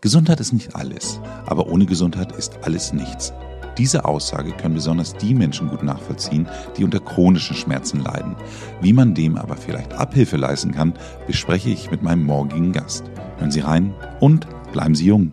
Gesundheit ist nicht alles, aber ohne Gesundheit ist alles nichts. Diese Aussage können besonders die Menschen gut nachvollziehen, die unter chronischen Schmerzen leiden. Wie man dem aber vielleicht Abhilfe leisten kann, bespreche ich mit meinem morgigen Gast. Hören Sie rein und bleiben Sie jung.